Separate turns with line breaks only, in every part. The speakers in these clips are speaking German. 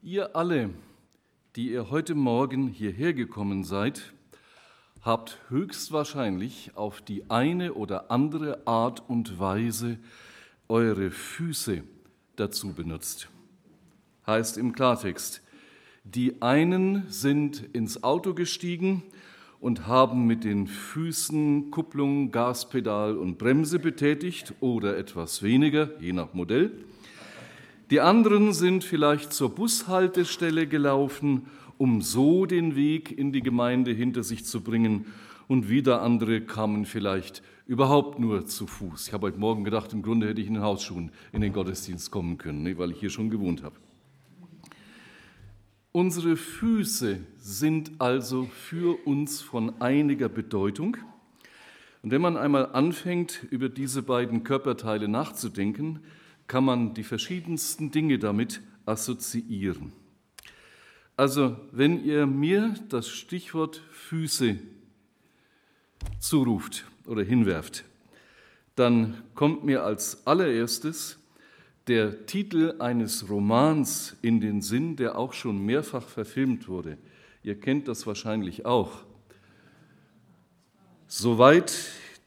Ihr alle, die ihr heute Morgen hierher gekommen seid, habt höchstwahrscheinlich auf die eine oder andere Art und Weise eure Füße dazu benutzt. Heißt im Klartext, die einen sind ins Auto gestiegen und haben mit den Füßen Kupplung, Gaspedal und Bremse betätigt oder etwas weniger, je nach Modell. Die anderen sind vielleicht zur Bushaltestelle gelaufen, um so den Weg in die Gemeinde hinter sich zu bringen. Und wieder andere kamen vielleicht überhaupt nur zu Fuß. Ich habe heute Morgen gedacht, im Grunde hätte ich in den Hausschuhen in den Gottesdienst kommen können, weil ich hier schon gewohnt habe. Unsere Füße sind also für uns von einiger Bedeutung. Und wenn man einmal anfängt, über diese beiden Körperteile nachzudenken, kann man die verschiedensten Dinge damit assoziieren. Also wenn ihr mir das Stichwort Füße zuruft oder hinwerft, dann kommt mir als allererstes der Titel eines Romans in den Sinn, der auch schon mehrfach verfilmt wurde. Ihr kennt das wahrscheinlich auch. Soweit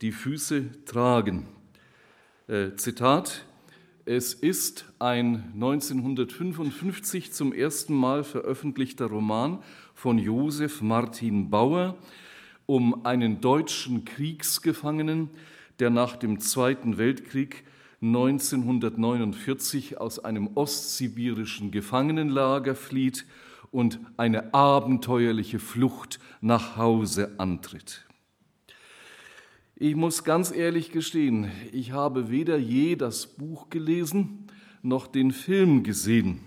die Füße tragen. Äh, Zitat, es ist ein 1955 zum ersten Mal veröffentlichter Roman von Josef Martin Bauer um einen deutschen Kriegsgefangenen, der nach dem Zweiten Weltkrieg 1949 aus einem ostsibirischen Gefangenenlager flieht und eine abenteuerliche Flucht nach Hause antritt. Ich muss ganz ehrlich gestehen, ich habe weder je das Buch gelesen noch den Film gesehen.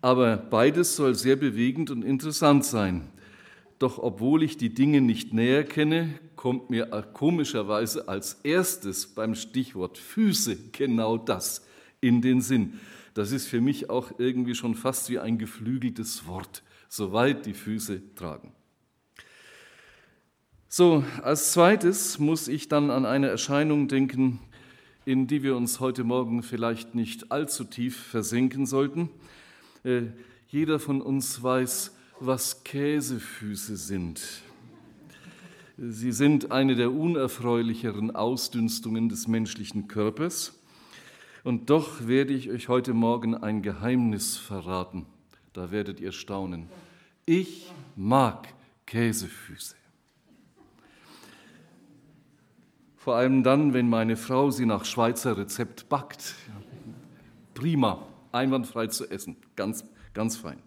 Aber beides soll sehr bewegend und interessant sein. Doch obwohl ich die Dinge nicht näher kenne, kommt mir komischerweise als erstes beim Stichwort Füße genau das in den Sinn. Das ist für mich auch irgendwie schon fast wie ein geflügeltes Wort, soweit die Füße tragen. So, als zweites muss ich dann an eine Erscheinung denken, in die wir uns heute Morgen vielleicht nicht allzu tief versenken sollten. Äh, jeder von uns weiß, was Käsefüße sind. Sie sind eine der unerfreulicheren Ausdünstungen des menschlichen Körpers. Und doch werde ich euch heute Morgen ein Geheimnis verraten. Da werdet ihr staunen. Ich mag Käsefüße. Vor allem dann, wenn meine Frau sie nach Schweizer Rezept backt. Prima, einwandfrei zu essen, ganz, ganz fein.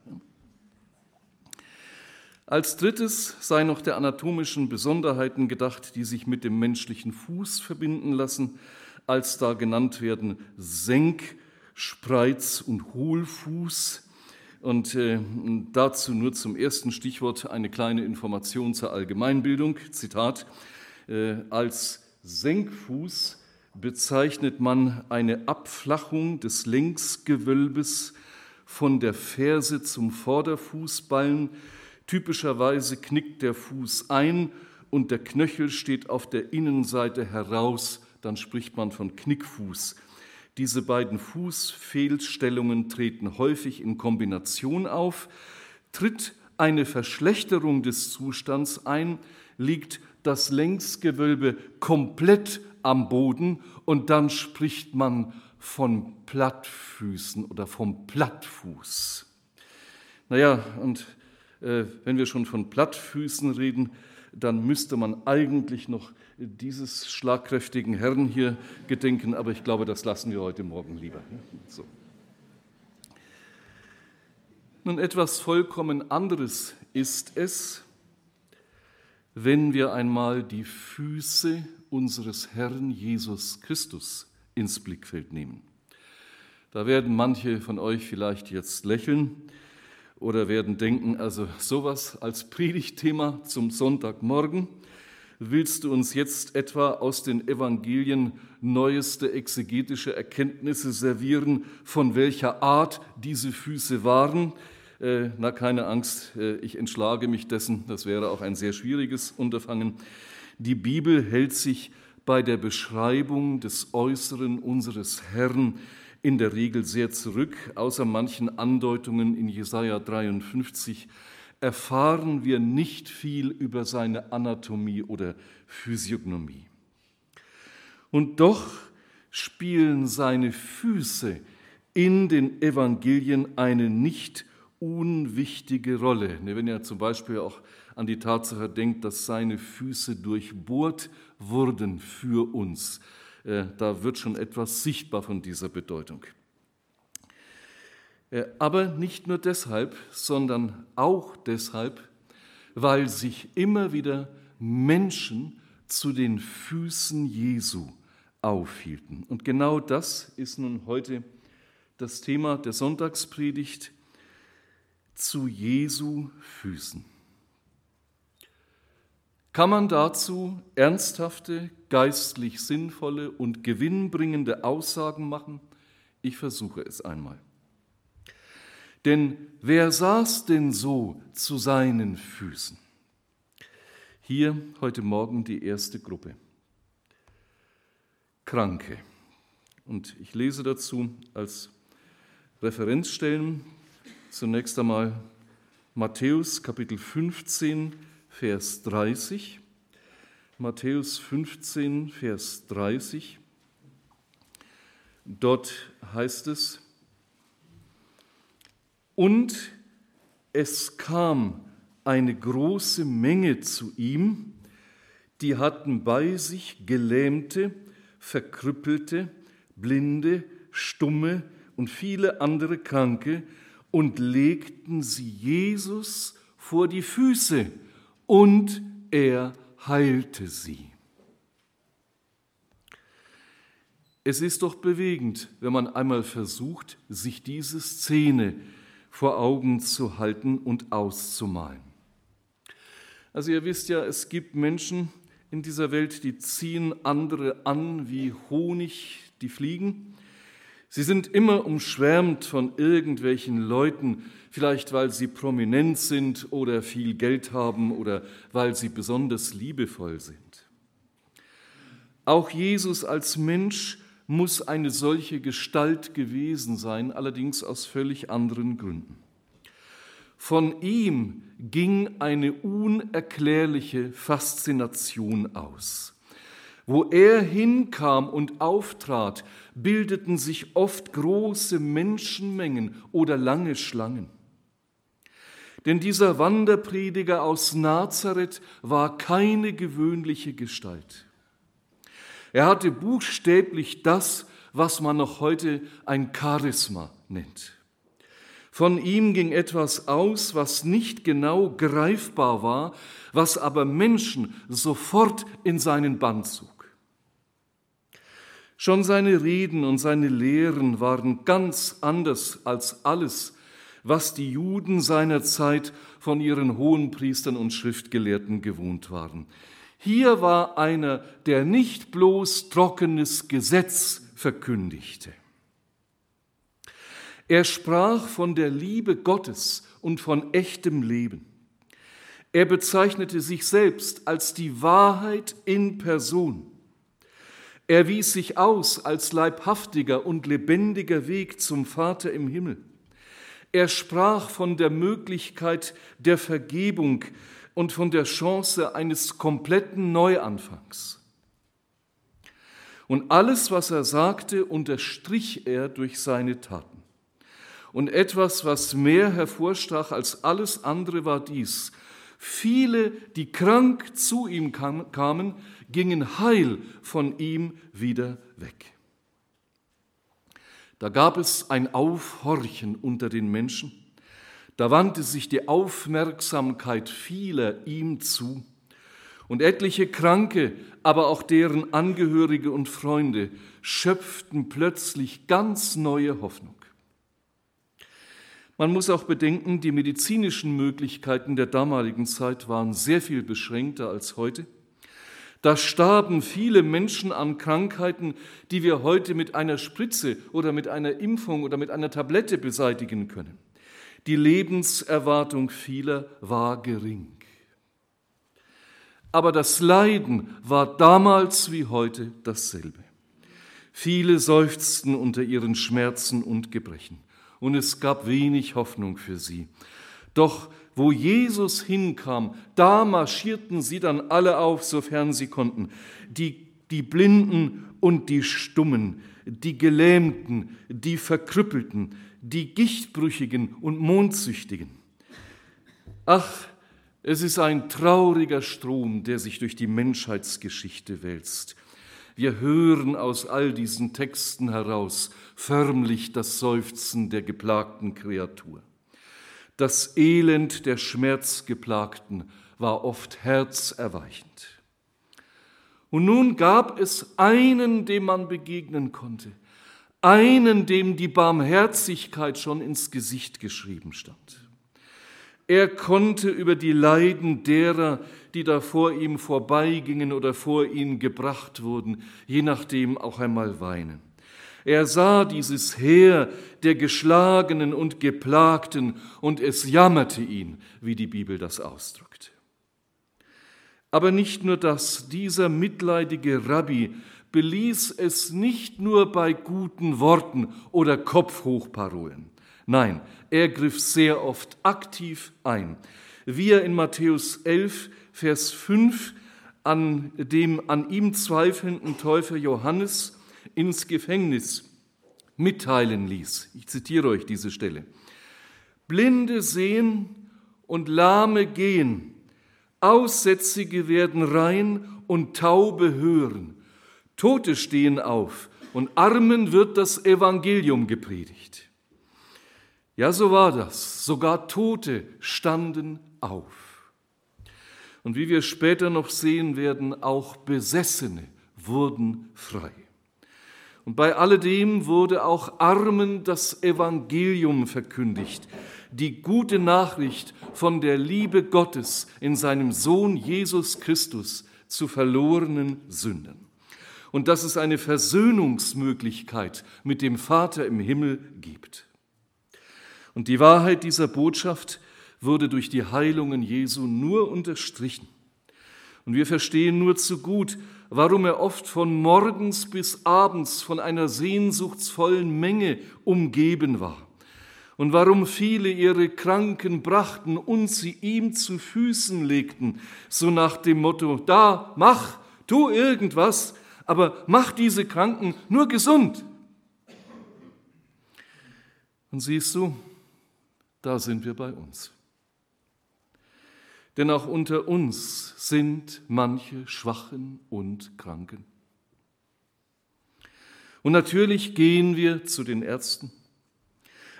Als drittes sei noch der anatomischen Besonderheiten gedacht, die sich mit dem menschlichen Fuß verbinden lassen, als da genannt werden Senk, Spreiz und Hohlfuß. Und äh, dazu nur zum ersten Stichwort eine kleine Information zur Allgemeinbildung. Zitat, äh, als Senkfuß bezeichnet man eine Abflachung des Längsgewölbes von der Ferse zum Vorderfußballen. Typischerweise knickt der Fuß ein und der Knöchel steht auf der Innenseite heraus, dann spricht man von Knickfuß. Diese beiden Fußfehlstellungen treten häufig in Kombination auf. Tritt eine Verschlechterung des Zustands ein, liegt das Längsgewölbe komplett am Boden und dann spricht man von Plattfüßen oder vom Plattfuß. Naja, und äh, wenn wir schon von Plattfüßen reden, dann müsste man eigentlich noch dieses schlagkräftigen Herrn hier gedenken, aber ich glaube, das lassen wir heute Morgen lieber. So. Nun, etwas vollkommen anderes ist es, wenn wir einmal die Füße unseres Herrn Jesus Christus ins Blickfeld nehmen. Da werden manche von euch vielleicht jetzt lächeln oder werden denken, also sowas als Predigtthema zum Sonntagmorgen, willst du uns jetzt etwa aus den Evangelien neueste exegetische Erkenntnisse servieren, von welcher Art diese Füße waren? Äh, na, keine Angst, äh, ich entschlage mich dessen. Das wäre auch ein sehr schwieriges Unterfangen. Die Bibel hält sich bei der Beschreibung des Äußeren unseres Herrn in der Regel sehr zurück, außer manchen Andeutungen in Jesaja 53 erfahren wir nicht viel über seine Anatomie oder Physiognomie. Und doch spielen seine Füße in den Evangelien eine nicht unwichtige Rolle. Ne, wenn ihr zum Beispiel auch an die Tatsache denkt, dass seine Füße durchbohrt wurden für uns, äh, da wird schon etwas sichtbar von dieser Bedeutung. Äh, aber nicht nur deshalb, sondern auch deshalb, weil sich immer wieder Menschen zu den Füßen Jesu aufhielten. Und genau das ist nun heute das Thema der Sonntagspredigt zu Jesu Füßen. Kann man dazu ernsthafte, geistlich sinnvolle und gewinnbringende Aussagen machen? Ich versuche es einmal. Denn wer saß denn so zu seinen Füßen? Hier heute Morgen die erste Gruppe. Kranke. Und ich lese dazu als Referenzstellen zunächst einmal Matthäus Kapitel 15, Vers 30. Matthäus 15, Vers 30. Dort heißt es, und es kam eine große Menge zu ihm, die hatten bei sich Gelähmte, Verkrüppelte, Blinde, Stumme und viele andere Kranke und legten sie Jesus vor die Füße und er heilte sie. Es ist doch bewegend, wenn man einmal versucht, sich diese Szene vor Augen zu halten und auszumalen. Also ihr wisst ja, es gibt Menschen in dieser Welt, die ziehen andere an wie Honig, die fliegen. Sie sind immer umschwärmt von irgendwelchen Leuten, vielleicht weil sie prominent sind oder viel Geld haben oder weil sie besonders liebevoll sind. Auch Jesus als Mensch muss eine solche Gestalt gewesen sein, allerdings aus völlig anderen Gründen. Von ihm ging eine unerklärliche Faszination aus. Wo er hinkam und auftrat, bildeten sich oft große Menschenmengen oder lange Schlangen. Denn dieser Wanderprediger aus Nazareth war keine gewöhnliche Gestalt. Er hatte buchstäblich das, was man noch heute ein Charisma nennt. Von ihm ging etwas aus, was nicht genau greifbar war, was aber Menschen sofort in seinen Bann zog. Schon seine Reden und seine Lehren waren ganz anders als alles, was die Juden seiner Zeit von ihren Hohenpriestern und Schriftgelehrten gewohnt waren. Hier war einer, der nicht bloß trockenes Gesetz verkündigte. Er sprach von der Liebe Gottes und von echtem Leben. Er bezeichnete sich selbst als die Wahrheit in Person. Er wies sich aus als leibhaftiger und lebendiger Weg zum Vater im Himmel. Er sprach von der Möglichkeit der Vergebung und von der Chance eines kompletten Neuanfangs. Und alles, was er sagte, unterstrich er durch seine Taten. Und etwas, was mehr hervorstach als alles andere, war dies. Viele, die krank zu ihm kamen, gingen heil von ihm wieder weg. Da gab es ein Aufhorchen unter den Menschen da wandte sich die Aufmerksamkeit vieler ihm zu. Und etliche Kranke, aber auch deren Angehörige und Freunde schöpften plötzlich ganz neue Hoffnung. Man muss auch bedenken, die medizinischen Möglichkeiten der damaligen Zeit waren sehr viel beschränkter als heute. Da starben viele Menschen an Krankheiten, die wir heute mit einer Spritze oder mit einer Impfung oder mit einer Tablette beseitigen können. Die Lebenserwartung vieler war gering. Aber das Leiden war damals wie heute dasselbe. Viele seufzten unter ihren Schmerzen und Gebrechen, und es gab wenig Hoffnung für sie. Doch wo Jesus hinkam, da marschierten sie dann alle auf, sofern sie konnten. Die, die Blinden und die Stummen, die Gelähmten, die Verkrüppelten, die Gichtbrüchigen und Mondsüchtigen. Ach, es ist ein trauriger Strom, der sich durch die Menschheitsgeschichte wälzt. Wir hören aus all diesen Texten heraus förmlich das Seufzen der geplagten Kreatur. Das Elend der Schmerzgeplagten war oft herzerweichend. Und nun gab es einen, dem man begegnen konnte, einen, dem die Barmherzigkeit schon ins Gesicht geschrieben stand. Er konnte über die Leiden derer, die da vor ihm vorbeigingen oder vor ihn gebracht wurden, je nachdem auch einmal weinen. Er sah dieses Heer der Geschlagenen und Geplagten und es jammerte ihn, wie die Bibel das ausdrückt. Aber nicht nur das, dieser mitleidige Rabbi beließ es nicht nur bei guten Worten oder Kopfhochparolen. Nein, er griff sehr oft aktiv ein. Wie er in Matthäus 11, Vers 5 an dem an ihm zweifelnden Täufer Johannes ins Gefängnis mitteilen ließ. Ich zitiere euch diese Stelle. Blinde sehen und Lahme gehen, Aussätzige werden rein und Taube hören, Tote stehen auf und Armen wird das Evangelium gepredigt. Ja, so war das. Sogar Tote standen auf. Und wie wir später noch sehen werden, auch Besessene wurden frei. Und bei alledem wurde auch Armen das Evangelium verkündigt, die gute Nachricht von der Liebe Gottes in seinem Sohn Jesus Christus zu verlorenen Sündern. Und dass es eine Versöhnungsmöglichkeit mit dem Vater im Himmel gibt. Und die Wahrheit dieser Botschaft wurde durch die Heilungen Jesu nur unterstrichen. Und wir verstehen nur zu gut, warum er oft von morgens bis abends von einer sehnsuchtsvollen Menge umgeben war und warum viele ihre Kranken brachten und sie ihm zu Füßen legten, so nach dem Motto, da, mach, tu irgendwas, aber mach diese Kranken nur gesund. Und siehst du, da sind wir bei uns. Denn auch unter uns sind manche Schwachen und Kranken. Und natürlich gehen wir zu den Ärzten.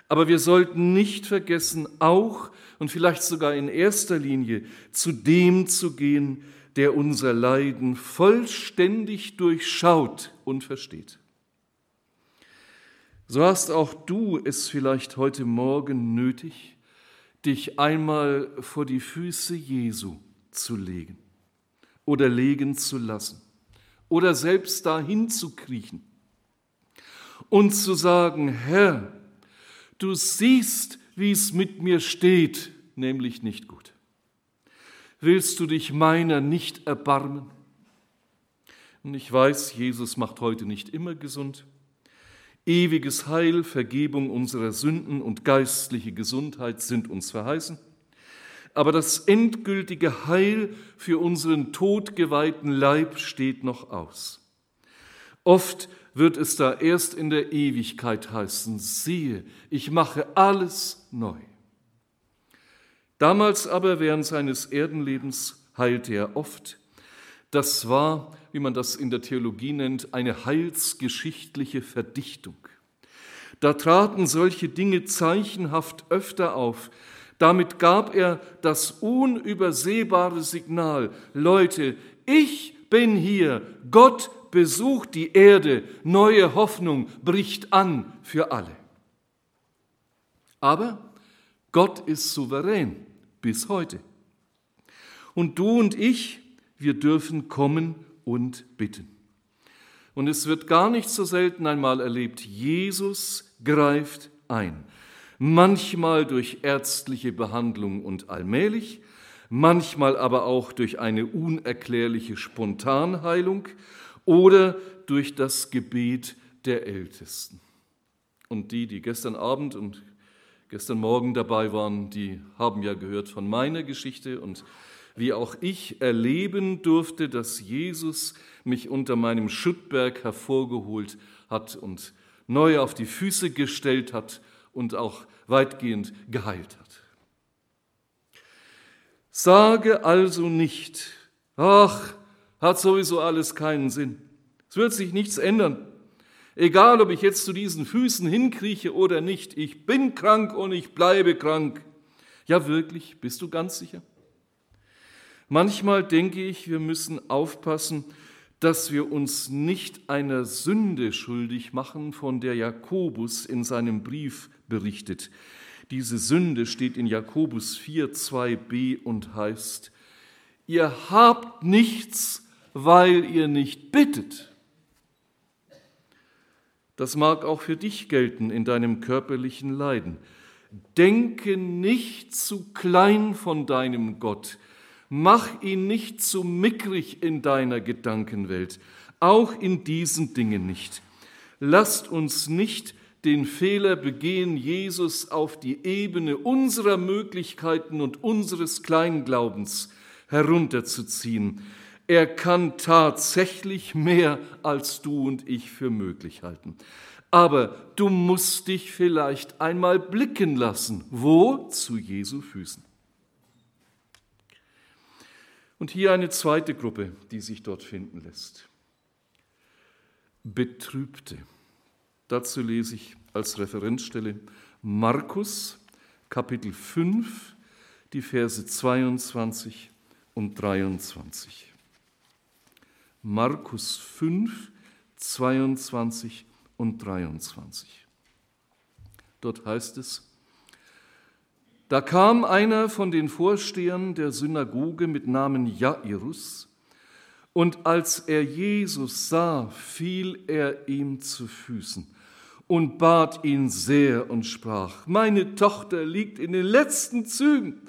Aber wir sollten nicht vergessen, auch und vielleicht sogar in erster Linie zu dem zu gehen, der unser Leiden vollständig durchschaut und versteht. So hast auch du es vielleicht heute Morgen nötig, dich einmal vor die Füße Jesu zu legen oder legen zu lassen oder selbst dahin zu kriechen und zu sagen, Herr, du siehst, wie es mit mir steht, nämlich nicht gut. Willst du dich meiner nicht erbarmen? Und ich weiß, Jesus macht heute nicht immer gesund, Ewiges Heil, Vergebung unserer Sünden und geistliche Gesundheit sind uns verheißen. Aber das endgültige Heil für unseren todgeweihten Leib steht noch aus. Oft wird es da erst in der Ewigkeit heißen, siehe, ich mache alles neu. Damals aber während seines Erdenlebens heilte er oft, das war, wie man das in der Theologie nennt, eine heilsgeschichtliche Verdichtung. Da traten solche Dinge zeichenhaft öfter auf. Damit gab er das unübersehbare Signal, Leute, ich bin hier, Gott besucht die Erde, neue Hoffnung bricht an für alle. Aber Gott ist souverän bis heute. Und du und ich, wir dürfen kommen und bitten. Und es wird gar nicht so selten einmal erlebt, Jesus greift ein. Manchmal durch ärztliche Behandlung und allmählich, manchmal aber auch durch eine unerklärliche Spontanheilung oder durch das Gebet der Ältesten. Und die, die gestern Abend und gestern Morgen dabei waren, die haben ja gehört von meiner Geschichte und wie auch ich erleben durfte, dass Jesus mich unter meinem Schuttberg hervorgeholt hat und neu auf die Füße gestellt hat und auch weitgehend geheilt hat. Sage also nicht, ach, hat sowieso alles keinen Sinn. Es wird sich nichts ändern. Egal, ob ich jetzt zu diesen Füßen hinkrieche oder nicht, ich bin krank und ich bleibe krank. Ja, wirklich, bist du ganz sicher? Manchmal denke ich, wir müssen aufpassen, dass wir uns nicht einer Sünde schuldig machen, von der Jakobus in seinem Brief berichtet. Diese Sünde steht in Jakobus 4, 2b und heißt, ihr habt nichts, weil ihr nicht bittet. Das mag auch für dich gelten in deinem körperlichen Leiden. Denke nicht zu klein von deinem Gott. Mach ihn nicht zu mickrig in deiner Gedankenwelt, auch in diesen Dingen nicht. Lasst uns nicht den Fehler begehen, Jesus auf die Ebene unserer Möglichkeiten und unseres Kleinglaubens herunterzuziehen. Er kann tatsächlich mehr, als du und ich für möglich halten. Aber du musst dich vielleicht einmal blicken lassen. Wo? Zu Jesu Füßen. Und hier eine zweite Gruppe, die sich dort finden lässt. Betrübte. Dazu lese ich als Referenzstelle Markus Kapitel 5, die Verse 22 und 23. Markus 5, 22 und 23. Dort heißt es, da kam einer von den Vorstehern der Synagoge mit Namen Jairus, und als er Jesus sah, fiel er ihm zu Füßen und bat ihn sehr und sprach, meine Tochter liegt in den letzten Zügen,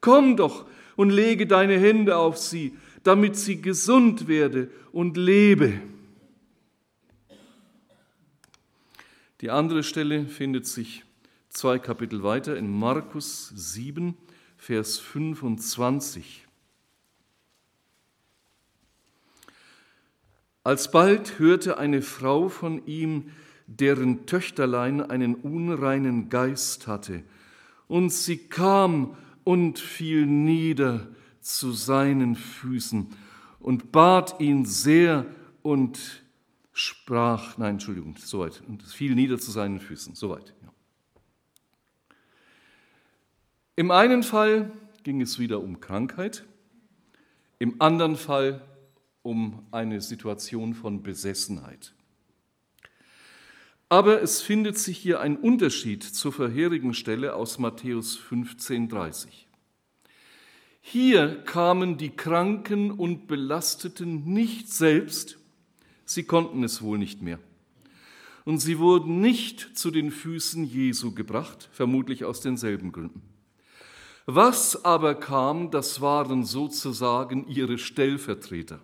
komm doch und lege deine Hände auf sie, damit sie gesund werde und lebe. Die andere Stelle findet sich zwei Kapitel weiter in Markus 7, Vers 25. Alsbald hörte eine Frau von ihm, deren Töchterlein einen unreinen Geist hatte, und sie kam und fiel nieder zu seinen Füßen und bat ihn sehr und sprach, nein, Entschuldigung, soweit, und fiel nieder zu seinen Füßen, soweit. Ja. Im einen Fall ging es wieder um Krankheit, im anderen Fall um eine Situation von Besessenheit. Aber es findet sich hier ein Unterschied zur vorherigen Stelle aus Matthäus 15,30. Hier kamen die Kranken und Belasteten nicht selbst, sie konnten es wohl nicht mehr. Und sie wurden nicht zu den Füßen Jesu gebracht, vermutlich aus denselben Gründen. Was aber kam, das waren sozusagen ihre Stellvertreter,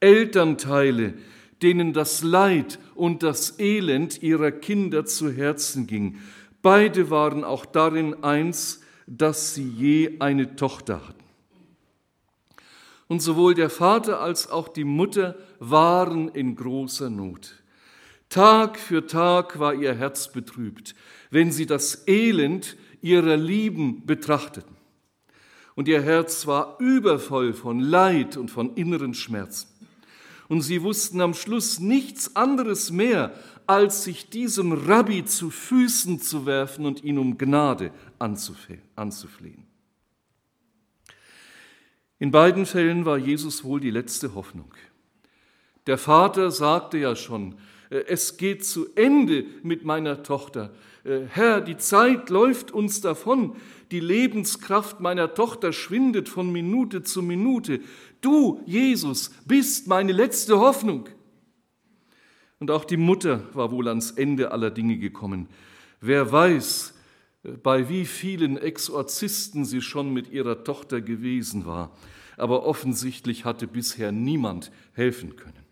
Elternteile, denen das Leid und das Elend ihrer Kinder zu Herzen ging. Beide waren auch darin eins, dass sie je eine Tochter hatten. Und sowohl der Vater als auch die Mutter waren in großer Not. Tag für Tag war ihr Herz betrübt, wenn sie das Elend ihrer Lieben betrachteten. Und ihr Herz war übervoll von Leid und von inneren Schmerzen. Und sie wussten am Schluss nichts anderes mehr, als sich diesem Rabbi zu Füßen zu werfen und ihn um Gnade anzuflehen. In beiden Fällen war Jesus wohl die letzte Hoffnung. Der Vater sagte ja schon, es geht zu Ende mit meiner Tochter. Äh, Herr, die Zeit läuft uns davon, die Lebenskraft meiner Tochter schwindet von Minute zu Minute. Du, Jesus, bist meine letzte Hoffnung. Und auch die Mutter war wohl ans Ende aller Dinge gekommen. Wer weiß, bei wie vielen Exorzisten sie schon mit ihrer Tochter gewesen war, aber offensichtlich hatte bisher niemand helfen können.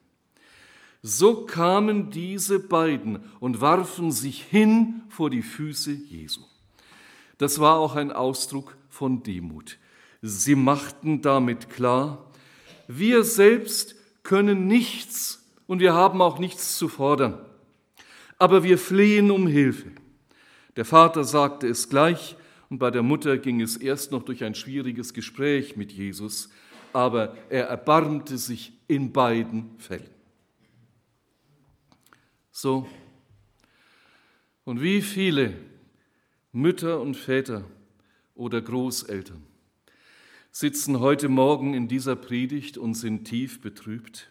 So kamen diese beiden und warfen sich hin vor die Füße Jesu. Das war auch ein Ausdruck von Demut. Sie machten damit klar, wir selbst können nichts und wir haben auch nichts zu fordern. Aber wir flehen um Hilfe. Der Vater sagte es gleich und bei der Mutter ging es erst noch durch ein schwieriges Gespräch mit Jesus, aber er erbarmte sich in beiden Fällen. So, und wie viele Mütter und Väter oder Großeltern sitzen heute Morgen in dieser Predigt und sind tief betrübt,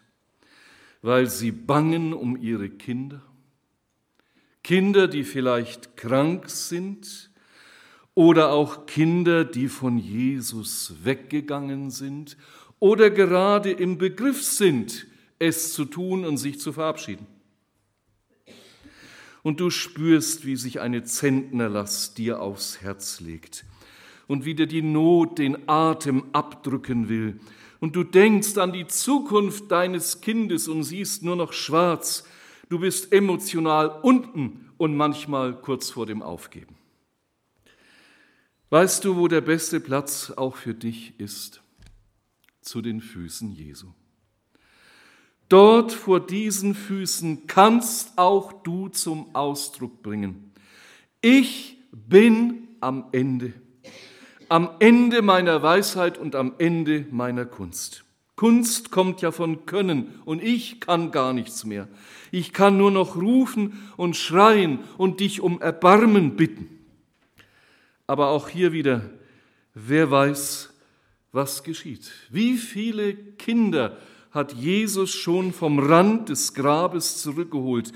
weil sie bangen um ihre Kinder, Kinder, die vielleicht krank sind oder auch Kinder, die von Jesus weggegangen sind oder gerade im Begriff sind, es zu tun und sich zu verabschieden und du spürst, wie sich eine Zentnerlast dir aufs Herz legt und wie dir die Not den Atem abdrücken will. Und du denkst an die Zukunft deines Kindes und siehst nur noch schwarz. Du bist emotional unten und manchmal kurz vor dem Aufgeben. Weißt du, wo der beste Platz auch für dich ist? Zu den Füßen Jesu. Dort vor diesen Füßen kannst auch du zum Ausdruck bringen. Ich bin am Ende. Am Ende meiner Weisheit und am Ende meiner Kunst. Kunst kommt ja von Können und ich kann gar nichts mehr. Ich kann nur noch rufen und schreien und dich um Erbarmen bitten. Aber auch hier wieder, wer weiß, was geschieht. Wie viele Kinder hat Jesus schon vom Rand des Grabes zurückgeholt.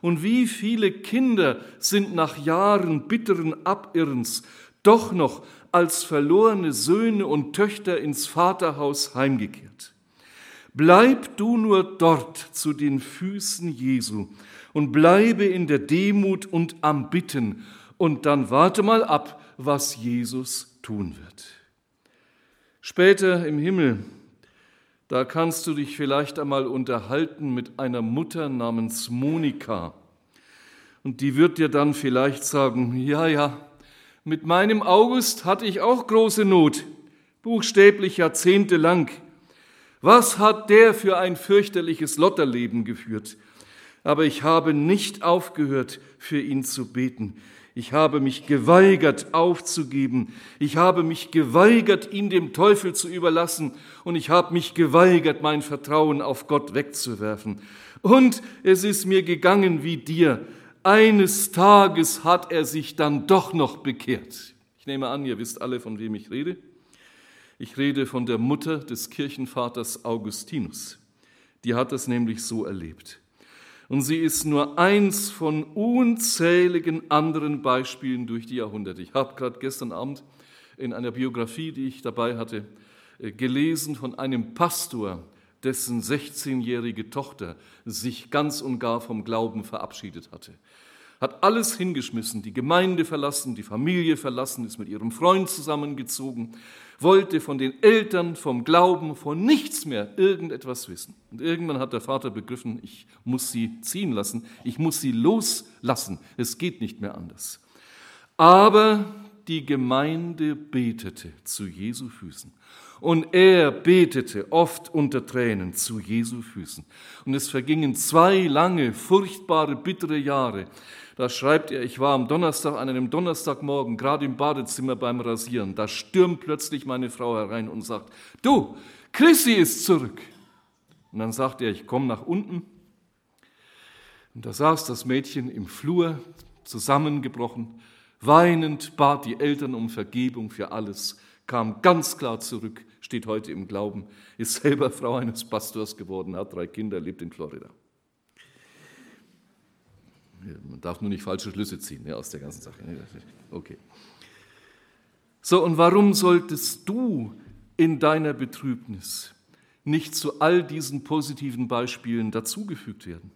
Und wie viele Kinder sind nach Jahren bitteren Abirrens doch noch als verlorene Söhne und Töchter ins Vaterhaus heimgekehrt. Bleib du nur dort zu den Füßen Jesu und bleibe in der Demut und am Bitten und dann warte mal ab, was Jesus tun wird. Später im Himmel da kannst du dich vielleicht einmal unterhalten mit einer Mutter namens Monika. Und die wird dir dann vielleicht sagen, ja, ja, mit meinem August hatte ich auch große Not, buchstäblich jahrzehntelang. Was hat der für ein fürchterliches Lotterleben geführt? Aber ich habe nicht aufgehört, für ihn zu beten. Ich habe mich geweigert aufzugeben. Ich habe mich geweigert, ihn dem Teufel zu überlassen. Und ich habe mich geweigert, mein Vertrauen auf Gott wegzuwerfen. Und es ist mir gegangen wie dir. Eines Tages hat er sich dann doch noch bekehrt. Ich nehme an, ihr wisst alle, von wem ich rede. Ich rede von der Mutter des Kirchenvaters Augustinus. Die hat es nämlich so erlebt. Und sie ist nur eins von unzähligen anderen Beispielen durch die Jahrhunderte. Ich habe gerade gestern Abend in einer Biografie, die ich dabei hatte, äh, gelesen von einem Pastor, dessen 16-jährige Tochter sich ganz und gar vom Glauben verabschiedet hatte hat alles hingeschmissen, die Gemeinde verlassen, die Familie verlassen, ist mit ihrem Freund zusammengezogen, wollte von den Eltern, vom Glauben, von nichts mehr irgendetwas wissen. Und irgendwann hat der Vater begriffen, ich muss sie ziehen lassen, ich muss sie loslassen, es geht nicht mehr anders. Aber die Gemeinde betete zu Jesu Füßen. Und er betete oft unter Tränen zu Jesu Füßen. Und es vergingen zwei lange, furchtbare, bittere Jahre. Da schreibt er, ich war am Donnerstag, an einem Donnerstagmorgen, gerade im Badezimmer beim Rasieren. Da stürmt plötzlich meine Frau herein und sagt, du, Chrissy ist zurück. Und dann sagt er, ich komme nach unten. Und da saß das Mädchen im Flur, zusammengebrochen, weinend, bat die Eltern um Vergebung für alles, kam ganz klar zurück, steht heute im Glauben, ist selber Frau eines Pastors geworden, hat drei Kinder, lebt in Florida. Man darf nur nicht falsche Schlüsse ziehen ja, aus der ganzen Sache. Okay. So, und warum solltest du in deiner Betrübnis nicht zu all diesen positiven Beispielen dazugefügt werden?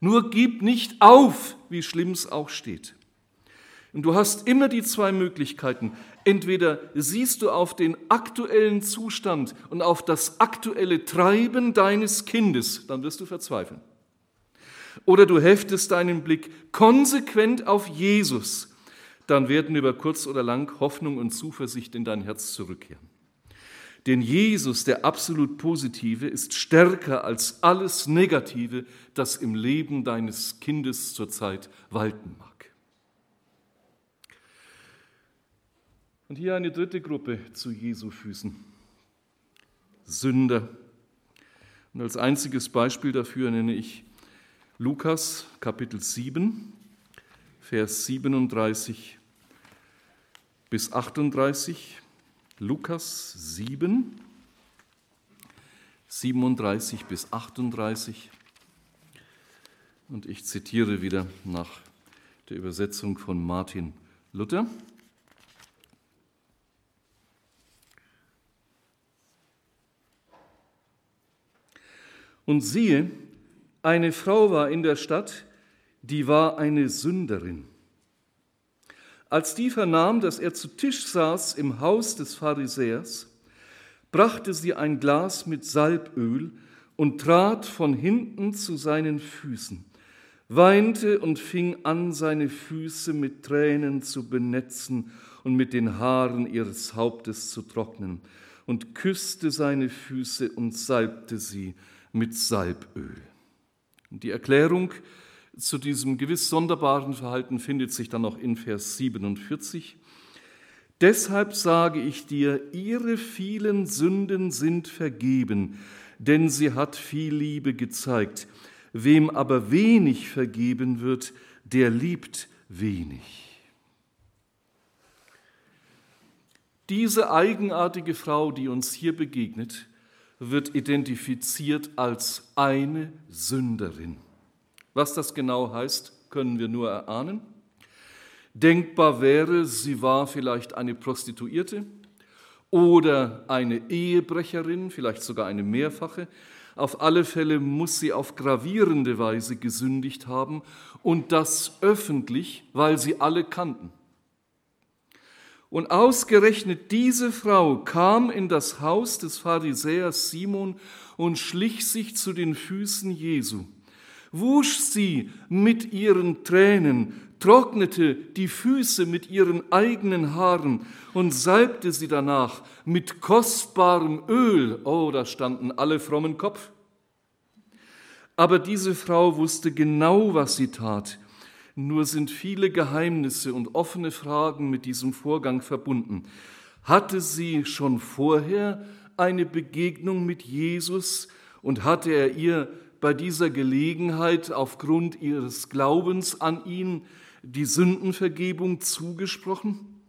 Nur gib nicht auf, wie schlimm es auch steht. Und du hast immer die zwei Möglichkeiten. Entweder siehst du auf den aktuellen Zustand und auf das aktuelle Treiben deines Kindes, dann wirst du verzweifeln. Oder du heftest deinen Blick konsequent auf Jesus, dann werden über kurz oder lang Hoffnung und Zuversicht in dein Herz zurückkehren. Denn Jesus, der absolut Positive, ist stärker als alles Negative, das im Leben deines Kindes zurzeit walten mag. Und hier eine dritte Gruppe zu Jesu Füßen. Sünder. Und als einziges Beispiel dafür nenne ich Lukas Kapitel 7, Vers 37 bis 38. Lukas 7, 37 bis 38. Und ich zitiere wieder nach der Übersetzung von Martin Luther. Und siehe, eine Frau war in der Stadt, die war eine Sünderin. Als die vernahm, dass er zu Tisch saß im Haus des Pharisäers, brachte sie ein Glas mit Salböl und trat von hinten zu seinen Füßen, weinte und fing an, seine Füße mit Tränen zu benetzen und mit den Haaren ihres Hauptes zu trocknen, und küsste seine Füße und salbte sie mit Salböl. Die Erklärung zu diesem gewiss sonderbaren Verhalten findet sich dann noch in Vers 47. Deshalb sage ich dir, ihre vielen Sünden sind vergeben, denn sie hat viel Liebe gezeigt. Wem aber wenig vergeben wird, der liebt wenig. Diese eigenartige Frau, die uns hier begegnet, wird identifiziert als eine Sünderin. Was das genau heißt, können wir nur erahnen. Denkbar wäre, sie war vielleicht eine Prostituierte oder eine Ehebrecherin, vielleicht sogar eine mehrfache. Auf alle Fälle muss sie auf gravierende Weise gesündigt haben und das öffentlich, weil sie alle kannten. Und ausgerechnet diese Frau kam in das Haus des Pharisäers Simon und schlich sich zu den Füßen Jesu wusch sie mit ihren Tränen, trocknete die Füße mit ihren eigenen Haaren und salbte sie danach mit kostbarem Öl. Oh, da standen alle frommen Kopf. Aber diese Frau wusste genau, was sie tat. Nur sind viele Geheimnisse und offene Fragen mit diesem Vorgang verbunden. Hatte sie schon vorher eine Begegnung mit Jesus und hatte er ihr bei dieser Gelegenheit aufgrund ihres Glaubens an ihn die Sündenvergebung zugesprochen?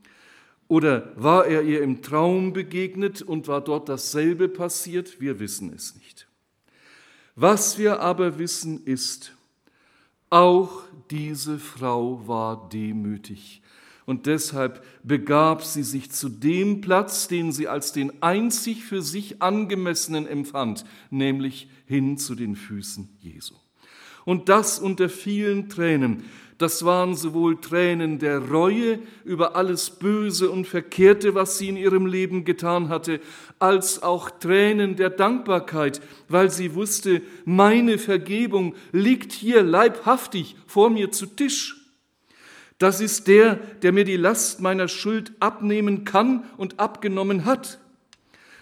Oder war er ihr im Traum begegnet und war dort dasselbe passiert? Wir wissen es nicht. Was wir aber wissen ist, auch diese Frau war demütig und deshalb begab sie sich zu dem Platz, den sie als den einzig für sich angemessenen empfand, nämlich hin zu den Füßen Jesu. Und das unter vielen Tränen. Das waren sowohl Tränen der Reue über alles Böse und Verkehrte, was sie in ihrem Leben getan hatte, als auch Tränen der Dankbarkeit, weil sie wusste, meine Vergebung liegt hier leibhaftig vor mir zu Tisch. Das ist der, der mir die Last meiner Schuld abnehmen kann und abgenommen hat.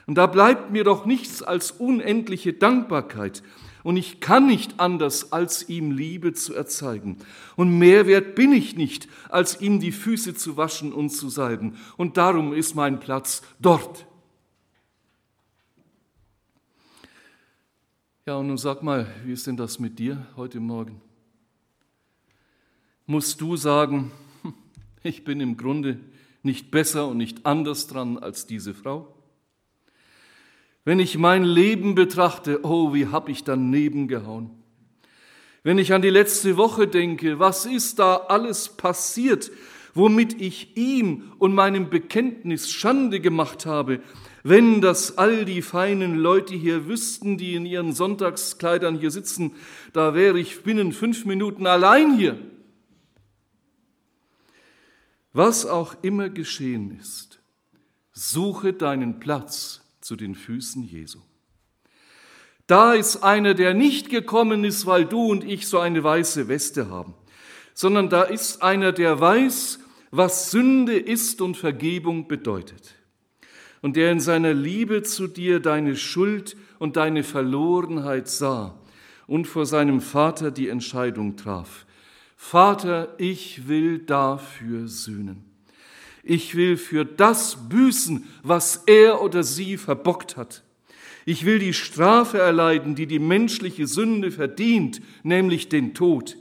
Und da bleibt mir doch nichts als unendliche Dankbarkeit. Und ich kann nicht anders, als ihm Liebe zu erzeigen. Und mehr wert bin ich nicht, als ihm die Füße zu waschen und zu salben. Und darum ist mein Platz dort. Ja, und nun sag mal, wie ist denn das mit dir heute Morgen? musst du sagen, ich bin im Grunde nicht besser und nicht anders dran als diese Frau? Wenn ich mein Leben betrachte, oh, wie hab ich daneben gehauen. Wenn ich an die letzte Woche denke, was ist da alles passiert, womit ich ihm und meinem Bekenntnis Schande gemacht habe, wenn das all die feinen Leute hier wüssten, die in ihren Sonntagskleidern hier sitzen, da wäre ich binnen fünf Minuten allein hier. Was auch immer geschehen ist, suche deinen Platz zu den Füßen Jesu. Da ist einer, der nicht gekommen ist, weil du und ich so eine weiße Weste haben, sondern da ist einer, der weiß, was Sünde ist und Vergebung bedeutet. Und der in seiner Liebe zu dir deine Schuld und deine Verlorenheit sah und vor seinem Vater die Entscheidung traf. Vater, ich will dafür sühnen. Ich will für das büßen, was er oder sie verbockt hat. Ich will die Strafe erleiden, die die menschliche Sünde verdient, nämlich den Tod.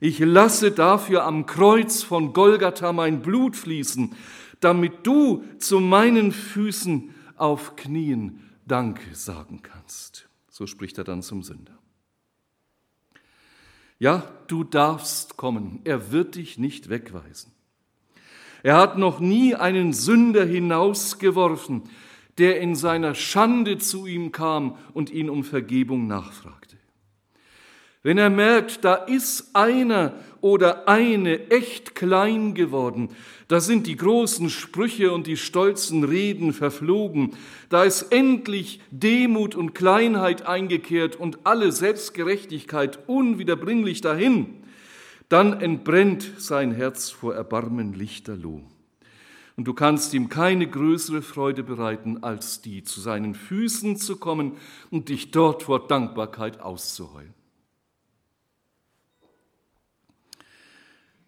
Ich lasse dafür am Kreuz von Golgatha mein Blut fließen, damit du zu meinen Füßen auf Knien Danke sagen kannst. So spricht er dann zum Sünder. Ja, du darfst kommen, er wird dich nicht wegweisen. Er hat noch nie einen Sünder hinausgeworfen, der in seiner Schande zu ihm kam und ihn um Vergebung nachfragte. Wenn er merkt, da ist einer oder eine echt klein geworden, da sind die großen Sprüche und die stolzen Reden verflogen, da ist endlich Demut und Kleinheit eingekehrt und alle Selbstgerechtigkeit unwiederbringlich dahin, dann entbrennt sein Herz vor Erbarmen lichterloh. Und du kannst ihm keine größere Freude bereiten, als die, zu seinen Füßen zu kommen und dich dort vor Dankbarkeit auszuheulen.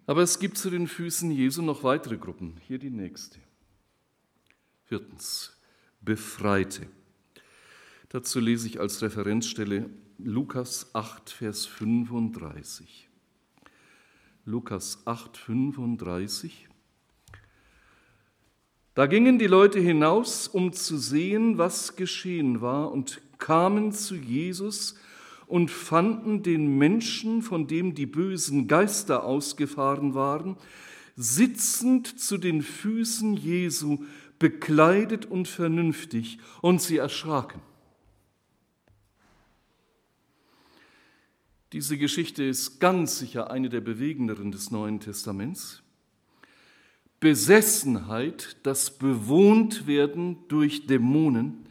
Aber es gibt zu den Füßen Jesu noch weitere Gruppen. Hier die nächste. Viertens, Befreite. Dazu lese ich als Referenzstelle Lukas 8, Vers 35. Lukas 8, 35. Da gingen die Leute hinaus, um zu sehen, was geschehen war, und kamen zu Jesus und fanden den Menschen, von dem die bösen Geister ausgefahren waren, sitzend zu den Füßen Jesu, bekleidet und vernünftig, und sie erschraken. Diese Geschichte ist ganz sicher eine der bewegenderen des Neuen Testaments. Besessenheit, das Bewohntwerden durch Dämonen,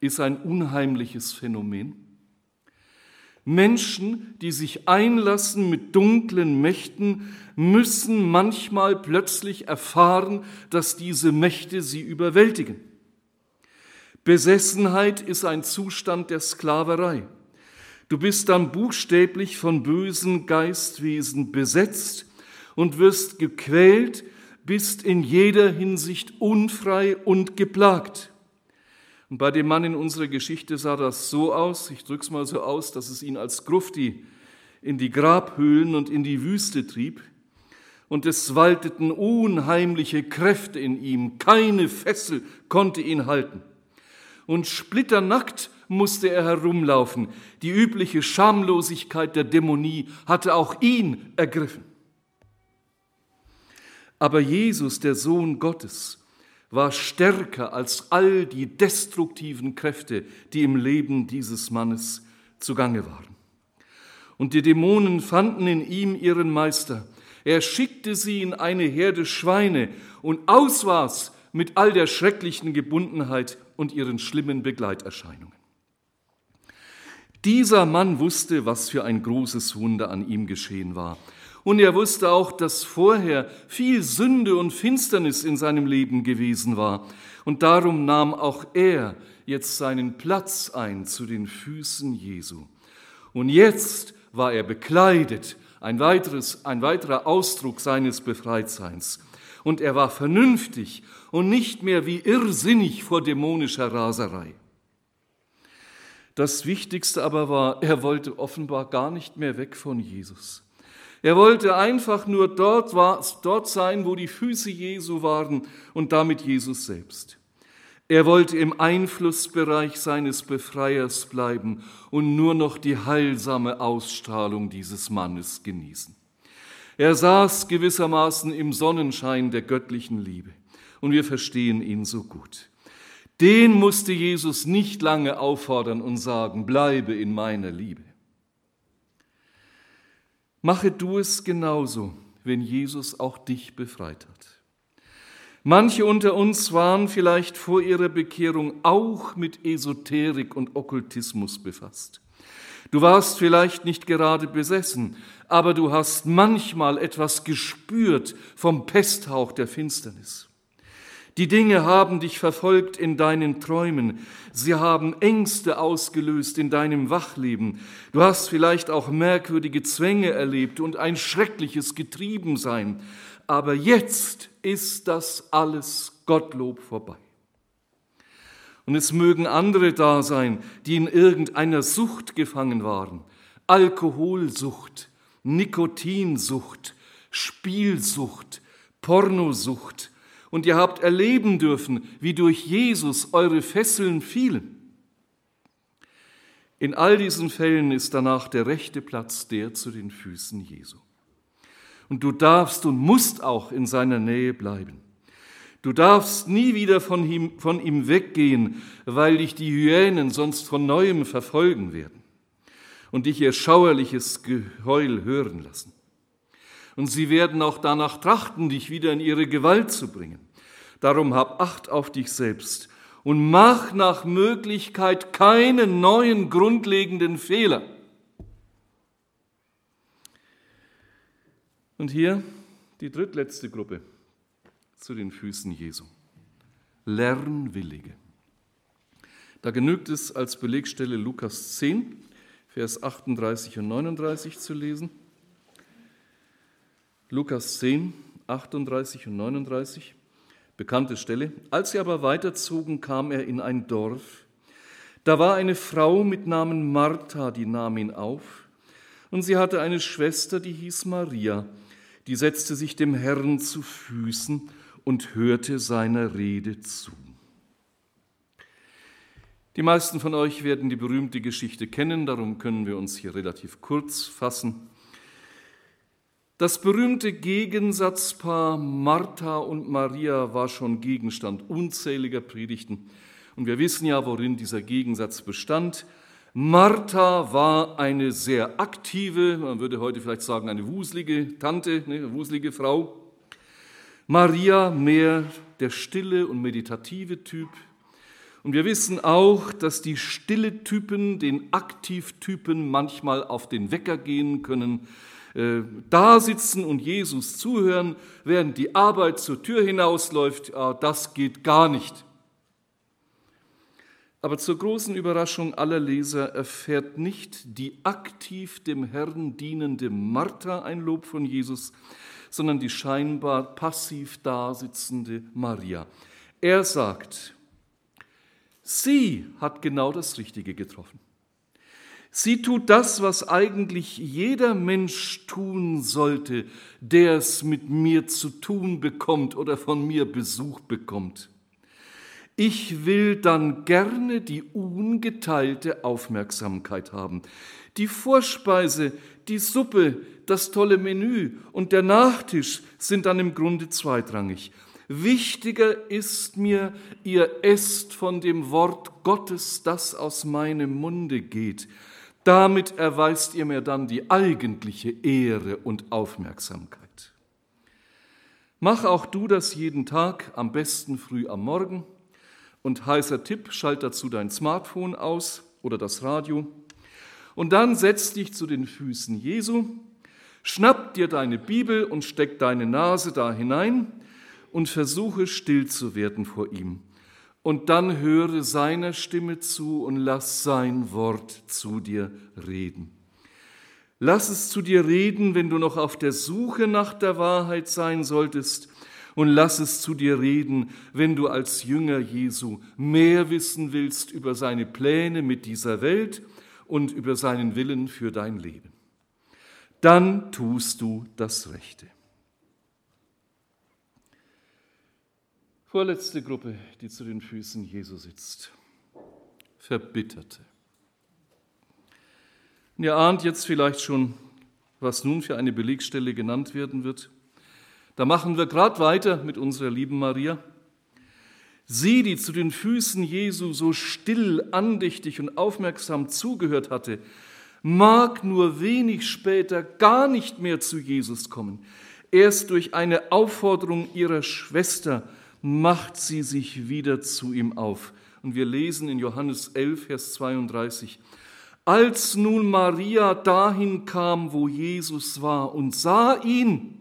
ist ein unheimliches Phänomen. Menschen, die sich einlassen mit dunklen Mächten, müssen manchmal plötzlich erfahren, dass diese Mächte sie überwältigen. Besessenheit ist ein Zustand der Sklaverei. Du bist dann buchstäblich von bösen Geistwesen besetzt und wirst gequält, bist in jeder Hinsicht unfrei und geplagt. Und bei dem Mann in unserer Geschichte sah das so aus, ich drücke es mal so aus, dass es ihn als Grufti in die Grabhöhlen und in die Wüste trieb. Und es walteten unheimliche Kräfte in ihm, keine Fessel konnte ihn halten. Und splitternackt musste er herumlaufen. Die übliche Schamlosigkeit der Dämonie hatte auch ihn ergriffen. Aber Jesus, der Sohn Gottes, war stärker als all die destruktiven Kräfte, die im Leben dieses Mannes zugange waren. Und die Dämonen fanden in ihm ihren Meister. Er schickte sie in eine Herde Schweine und aus war's mit all der schrecklichen Gebundenheit und ihren schlimmen Begleiterscheinungen. Dieser Mann wusste, was für ein großes Wunder an ihm geschehen war. Und er wusste auch, dass vorher viel Sünde und Finsternis in seinem Leben gewesen war. Und darum nahm auch er jetzt seinen Platz ein zu den Füßen Jesu. Und jetzt war er bekleidet, ein, weiteres, ein weiterer Ausdruck seines Befreitseins. Und er war vernünftig und nicht mehr wie irrsinnig vor dämonischer Raserei. Das Wichtigste aber war, er wollte offenbar gar nicht mehr weg von Jesus. Er wollte einfach nur dort, war, dort sein, wo die Füße Jesu waren und damit Jesus selbst. Er wollte im Einflussbereich seines Befreiers bleiben und nur noch die heilsame Ausstrahlung dieses Mannes genießen. Er saß gewissermaßen im Sonnenschein der göttlichen Liebe und wir verstehen ihn so gut. Den musste Jesus nicht lange auffordern und sagen, bleibe in meiner Liebe. Mache du es genauso, wenn Jesus auch dich befreit hat. Manche unter uns waren vielleicht vor ihrer Bekehrung auch mit Esoterik und Okkultismus befasst. Du warst vielleicht nicht gerade besessen, aber du hast manchmal etwas gespürt vom Pesthauch der Finsternis. Die Dinge haben dich verfolgt in deinen Träumen. Sie haben Ängste ausgelöst in deinem Wachleben. Du hast vielleicht auch merkwürdige Zwänge erlebt und ein schreckliches Getriebensein. Aber jetzt ist das alles Gottlob vorbei. Und es mögen andere da sein, die in irgendeiner Sucht gefangen waren. Alkoholsucht, Nikotinsucht, Spielsucht, Pornosucht, und ihr habt erleben dürfen, wie durch Jesus eure Fesseln fielen. In all diesen Fällen ist danach der rechte Platz der zu den Füßen Jesu. Und du darfst und musst auch in seiner Nähe bleiben. Du darfst nie wieder von ihm, von ihm weggehen, weil dich die Hyänen sonst von neuem verfolgen werden und dich ihr schauerliches Geheul hören lassen. Und sie werden auch danach trachten, dich wieder in ihre Gewalt zu bringen. Darum hab Acht auf dich selbst und mach nach Möglichkeit keine neuen grundlegenden Fehler. Und hier die drittletzte Gruppe zu den Füßen Jesu. Lernwillige. Da genügt es als Belegstelle Lukas 10, Vers 38 und 39 zu lesen. Lukas 10, 38 und 39, bekannte Stelle. Als sie aber weiterzogen, kam er in ein Dorf. Da war eine Frau mit Namen Martha, die nahm ihn auf. Und sie hatte eine Schwester, die hieß Maria. Die setzte sich dem Herrn zu Füßen und hörte seiner Rede zu. Die meisten von euch werden die berühmte Geschichte kennen, darum können wir uns hier relativ kurz fassen. Das berühmte Gegensatzpaar Martha und Maria war schon Gegenstand unzähliger Predigten. Und wir wissen ja, worin dieser Gegensatz bestand. Martha war eine sehr aktive, man würde heute vielleicht sagen eine wuselige Tante, eine wuselige Frau. Maria mehr der stille und meditative Typ. Und wir wissen auch, dass die stille Typen den Aktivtypen manchmal auf den Wecker gehen können äh, da sitzen und Jesus zuhören, während die Arbeit zur Tür hinausläuft, das geht gar nicht. Aber zur großen Überraschung aller Leser erfährt nicht die aktiv dem Herrn dienende Martha ein Lob von Jesus, sondern die scheinbar passiv dasitzende Maria. Er sagt, sie hat genau das Richtige getroffen. Sie tut das, was eigentlich jeder Mensch tun sollte, der es mit mir zu tun bekommt oder von mir Besuch bekommt. Ich will dann gerne die ungeteilte Aufmerksamkeit haben. Die Vorspeise, die Suppe, das tolle Menü und der Nachtisch sind dann im Grunde zweitrangig. Wichtiger ist mir, ihr esst von dem Wort Gottes, das aus meinem Munde geht. Damit erweist ihr mir dann die eigentliche Ehre und Aufmerksamkeit. Mach auch du das jeden Tag, am besten früh am Morgen. Und heißer Tipp, schalt dazu dein Smartphone aus oder das Radio. Und dann setz dich zu den Füßen Jesu, schnapp dir deine Bibel und steck deine Nase da hinein und versuche still zu werden vor ihm und dann höre seiner Stimme zu und lass sein Wort zu dir reden. Lass es zu dir reden, wenn du noch auf der Suche nach der Wahrheit sein solltest, und lass es zu dir reden, wenn du als Jünger Jesu mehr wissen willst über seine Pläne mit dieser Welt und über seinen Willen für dein Leben. Dann tust du das Rechte. Vorletzte Gruppe, die zu den Füßen Jesu sitzt. Verbitterte. Und ihr ahnt jetzt vielleicht schon, was nun für eine Belegstelle genannt werden wird. Da machen wir gerade weiter mit unserer lieben Maria. Sie, die zu den Füßen Jesu so still, andächtig und aufmerksam zugehört hatte, mag nur wenig später gar nicht mehr zu Jesus kommen. Erst durch eine Aufforderung ihrer Schwester macht sie sich wieder zu ihm auf. Und wir lesen in Johannes 11, Vers 32, als nun Maria dahin kam, wo Jesus war und sah ihn,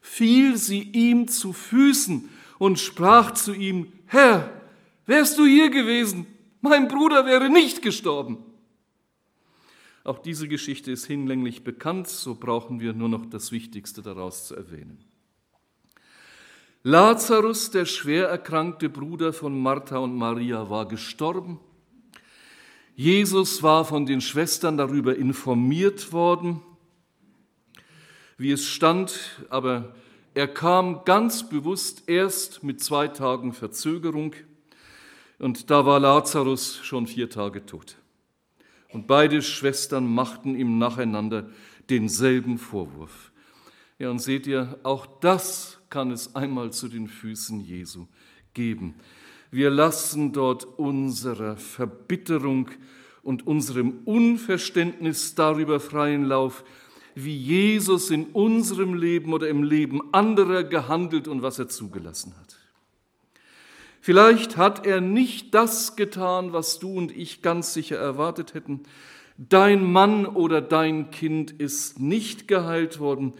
fiel sie ihm zu Füßen und sprach zu ihm, Herr, wärst du hier gewesen, mein Bruder wäre nicht gestorben. Auch diese Geschichte ist hinlänglich bekannt, so brauchen wir nur noch das Wichtigste daraus zu erwähnen. Lazarus, der schwer erkrankte Bruder von Martha und Maria, war gestorben. Jesus war von den Schwestern darüber informiert worden, wie es stand, aber er kam ganz bewusst erst mit zwei Tagen Verzögerung und da war Lazarus schon vier Tage tot. Und beide Schwestern machten ihm nacheinander denselben Vorwurf. Ja, und seht ihr, auch das kann es einmal zu den Füßen Jesu geben. Wir lassen dort unserer Verbitterung und unserem Unverständnis darüber freien Lauf, wie Jesus in unserem Leben oder im Leben anderer gehandelt und was er zugelassen hat. Vielleicht hat er nicht das getan, was du und ich ganz sicher erwartet hätten. Dein Mann oder dein Kind ist nicht geheilt worden.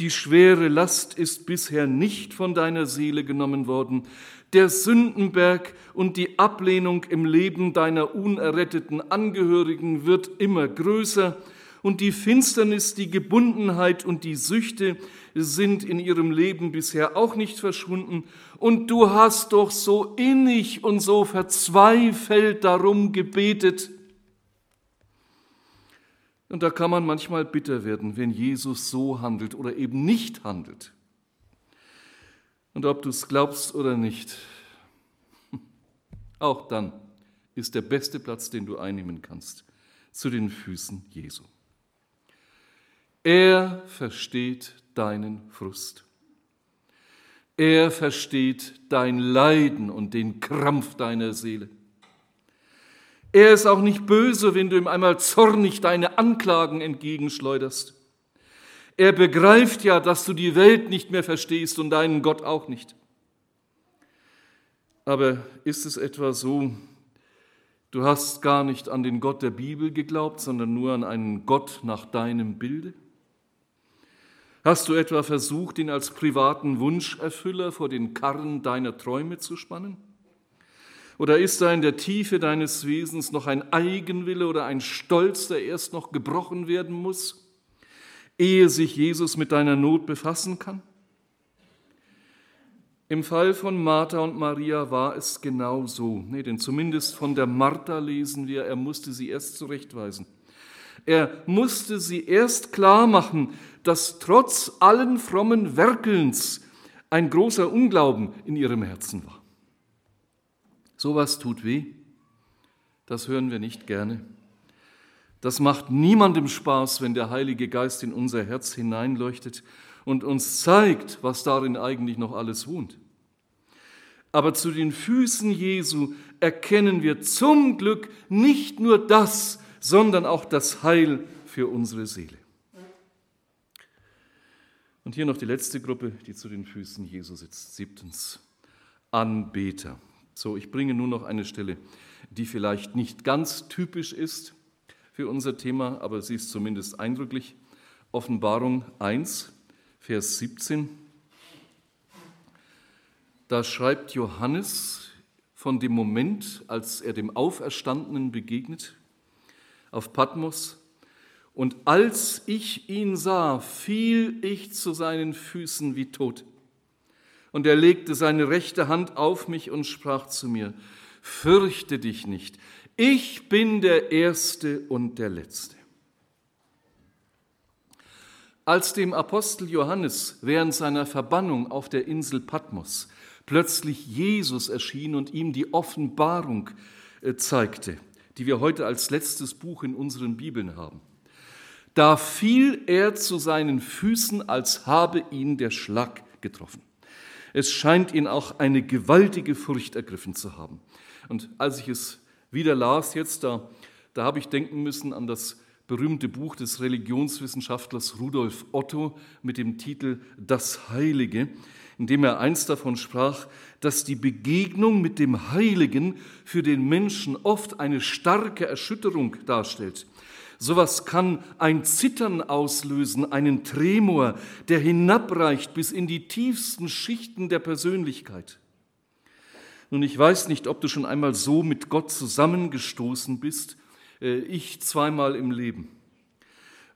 Die schwere Last ist bisher nicht von deiner Seele genommen worden. Der Sündenberg und die Ablehnung im Leben deiner unerretteten Angehörigen wird immer größer und die Finsternis, die Gebundenheit und die Süchte sind in ihrem Leben bisher auch nicht verschwunden. Und du hast doch so innig und so verzweifelt darum gebetet. Und da kann man manchmal bitter werden, wenn Jesus so handelt oder eben nicht handelt. Und ob du es glaubst oder nicht, auch dann ist der beste Platz, den du einnehmen kannst, zu den Füßen Jesu. Er versteht deinen Frust. Er versteht dein Leiden und den Krampf deiner Seele. Er ist auch nicht böse, wenn du ihm einmal zornig deine Anklagen entgegenschleuderst. Er begreift ja, dass du die Welt nicht mehr verstehst und deinen Gott auch nicht. Aber ist es etwa so, du hast gar nicht an den Gott der Bibel geglaubt, sondern nur an einen Gott nach deinem Bilde? Hast du etwa versucht, ihn als privaten Wunscherfüller vor den Karren deiner Träume zu spannen? Oder ist da in der Tiefe deines Wesens noch ein Eigenwille oder ein Stolz, der erst noch gebrochen werden muss, ehe sich Jesus mit deiner Not befassen kann? Im Fall von Martha und Maria war es genau so. Nee, denn zumindest von der Martha lesen wir, er musste sie erst zurechtweisen. Er musste sie erst klar machen, dass trotz allen frommen Werkelns ein großer Unglauben in ihrem Herzen war. Sowas tut weh, das hören wir nicht gerne. Das macht niemandem Spaß, wenn der Heilige Geist in unser Herz hineinleuchtet und uns zeigt, was darin eigentlich noch alles wohnt. Aber zu den Füßen Jesu erkennen wir zum Glück nicht nur das, sondern auch das Heil für unsere Seele. Und hier noch die letzte Gruppe, die zu den Füßen Jesu sitzt. Siebtens, Anbeter. So, ich bringe nur noch eine Stelle, die vielleicht nicht ganz typisch ist für unser Thema, aber sie ist zumindest eindrücklich. Offenbarung 1, Vers 17. Da schreibt Johannes von dem Moment, als er dem Auferstandenen begegnet, auf Patmos. Und als ich ihn sah, fiel ich zu seinen Füßen wie tot. Und er legte seine rechte Hand auf mich und sprach zu mir, fürchte dich nicht, ich bin der Erste und der Letzte. Als dem Apostel Johannes während seiner Verbannung auf der Insel Patmos plötzlich Jesus erschien und ihm die Offenbarung äh, zeigte, die wir heute als letztes Buch in unseren Bibeln haben. Da fiel er zu seinen Füßen, als habe ihn der Schlag getroffen. Es scheint ihn auch eine gewaltige Furcht ergriffen zu haben. Und als ich es wieder las jetzt, da, da habe ich denken müssen an das berühmte Buch des Religionswissenschaftlers Rudolf Otto mit dem Titel Das Heilige, indem er einst davon sprach, dass die Begegnung mit dem Heiligen für den Menschen oft eine starke Erschütterung darstellt. Sowas kann ein Zittern auslösen, einen Tremor, der hinabreicht bis in die tiefsten Schichten der Persönlichkeit. Nun, ich weiß nicht, ob du schon einmal so mit Gott zusammengestoßen bist, äh, ich zweimal im Leben.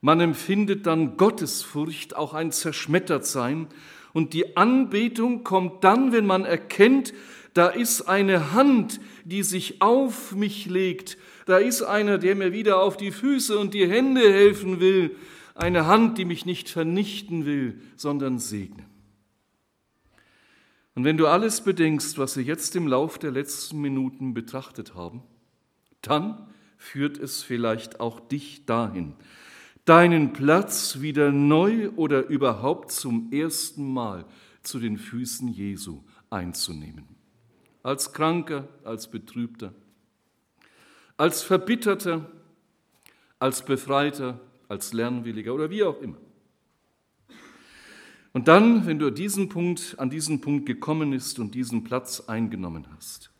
Man empfindet dann Gottesfurcht, auch ein Zerschmettertsein, und die Anbetung kommt dann, wenn man erkennt, da ist eine Hand, die sich auf mich legt, da ist einer, der mir wieder auf die Füße und die Hände helfen will, eine Hand, die mich nicht vernichten will, sondern segnen. Und wenn du alles bedenkst, was wir jetzt im Lauf der letzten Minuten betrachtet haben, dann führt es vielleicht auch dich dahin, deinen Platz wieder neu oder überhaupt zum ersten Mal zu den Füßen Jesu einzunehmen. Als Kranker, als Betrübter, als Verbitterter, als Befreiter, als Lernwilliger oder wie auch immer. Und dann, wenn du diesen Punkt, an diesen Punkt gekommen bist und diesen Platz eingenommen hast,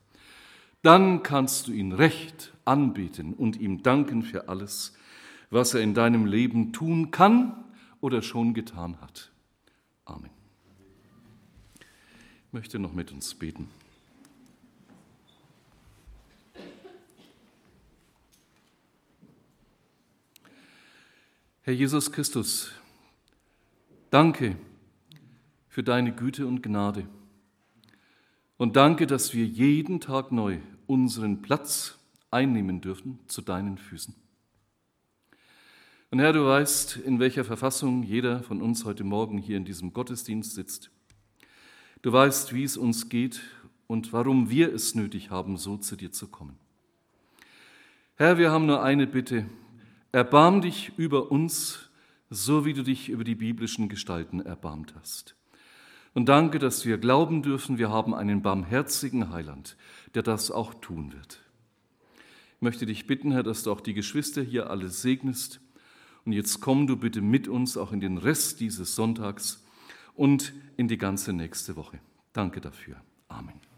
dann kannst du ihn recht anbeten und ihm danken für alles, was er in deinem Leben tun kann oder schon getan hat. Amen. Ich möchte noch mit uns beten. Herr Jesus Christus, danke für deine Güte und Gnade. Und danke, dass wir jeden Tag neu unseren Platz einnehmen dürfen zu deinen Füßen. Und Herr, du weißt, in welcher Verfassung jeder von uns heute Morgen hier in diesem Gottesdienst sitzt. Du weißt, wie es uns geht und warum wir es nötig haben, so zu dir zu kommen. Herr, wir haben nur eine Bitte. Erbarm dich über uns, so wie du dich über die biblischen Gestalten erbarmt hast. Und danke, dass wir glauben dürfen, wir haben einen barmherzigen Heiland, der das auch tun wird. Ich möchte dich bitten, Herr, dass du auch die Geschwister hier alle segnest. Und jetzt komm du bitte mit uns auch in den Rest dieses Sonntags und in die ganze nächste Woche. Danke dafür. Amen.